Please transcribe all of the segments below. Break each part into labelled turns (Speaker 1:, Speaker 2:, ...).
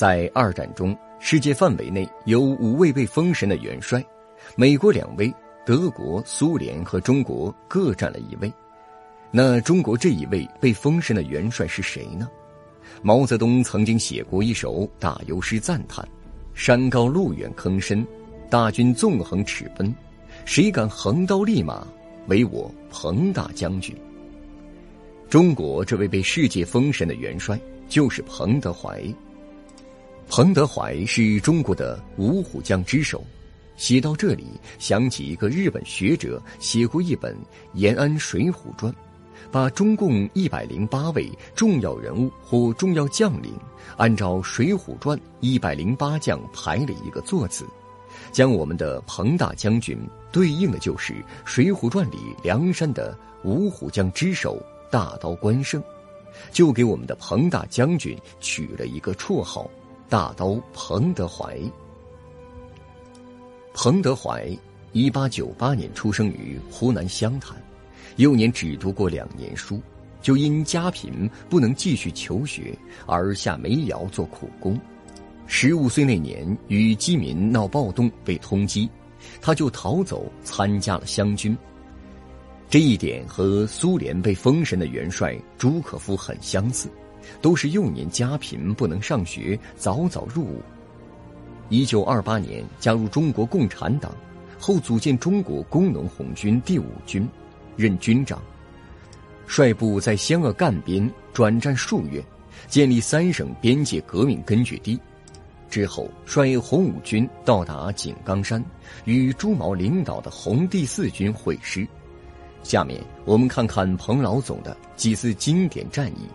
Speaker 1: 在二战中，世界范围内有五位被封神的元帅，美国两位，德国、苏联和中国各占了一位。那中国这一位被封神的元帅是谁呢？毛泽东曾经写过一首打油诗赞叹：“山高路远坑深，大军纵横驰奔，谁敢横刀立马？唯我彭大将军。”中国这位被世界封神的元帅就是彭德怀。彭德怀是中国的五虎将之首。写到这里，想起一个日本学者写过一本《延安水浒传》，把中共一百零八位重要人物或重要将领按照《水浒传》一百零八将排了一个座次，将我们的彭大将军对应的就是《水浒传》里梁山的五虎将之首大刀关胜，就给我们的彭大将军取了一个绰号。大刀彭德怀。彭德怀，一八九八年出生于湖南湘潭，幼年只读过两年书，就因家贫不能继续求学，而下煤窑做苦工。十五岁那年，与饥民闹暴动被通缉，他就逃走参加了湘军。这一点和苏联被封神的元帅朱可夫很相似。都是幼年家贫不能上学，早早入伍。一九二八年加入中国共产党，后组建中国工农红军第五军，任军长，率部在湘鄂赣边转战数月，建立三省边界革命根据地。之后率红五军到达井冈山，与朱毛领导的红第四军会师。下面我们看看彭老总的几次经典战役。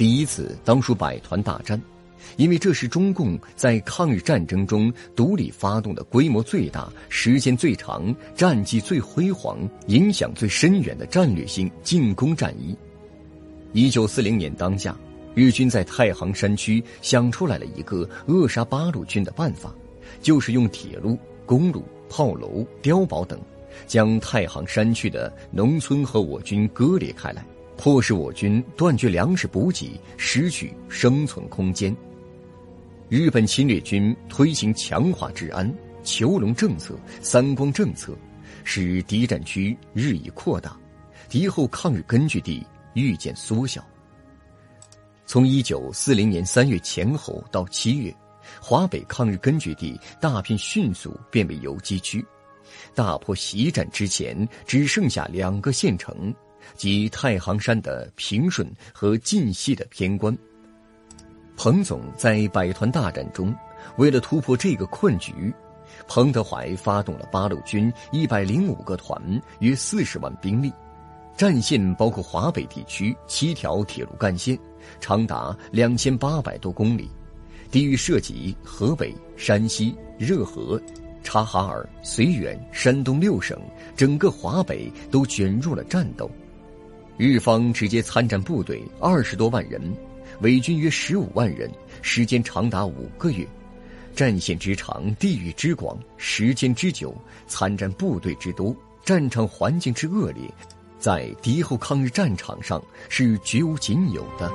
Speaker 1: 第一次当属百团大战，因为这是中共在抗日战争中独立发动的规模最大、时间最长、战绩最辉煌、影响最深远的战略性进攻战役。一九四零年当下，日军在太行山区想出来了一个扼杀八路军的办法，就是用铁路、公路、炮楼、碉堡等，将太行山区的农村和我军割裂开来。迫使我军断绝粮食补给，失去生存空间。日本侵略军推行强化治安、囚笼政策、三光政策，使敌占区日益扩大，敌后抗日根据地愈渐缩小。从一九四零年三月前后到七月，华北抗日根据地大片迅速变为游击区，大破袭战之前只剩下两个县城。即太行山的平顺和晋西的偏关。彭总在百团大战中，为了突破这个困局，彭德怀发动了八路军一百零五个团，约四十万兵力，战线包括华北地区七条铁路干线，长达两千八百多公里，地域涉及河北、山西、热河、察哈尔、绥远、山东六省，整个华北都卷入了战斗。日方直接参战部队二十多万人，伪军约十五万人，时间长达五个月，战线之长、地域之广、时间之久、参战部队之多、战场环境之恶劣，在敌后抗日战场上是绝无仅有的。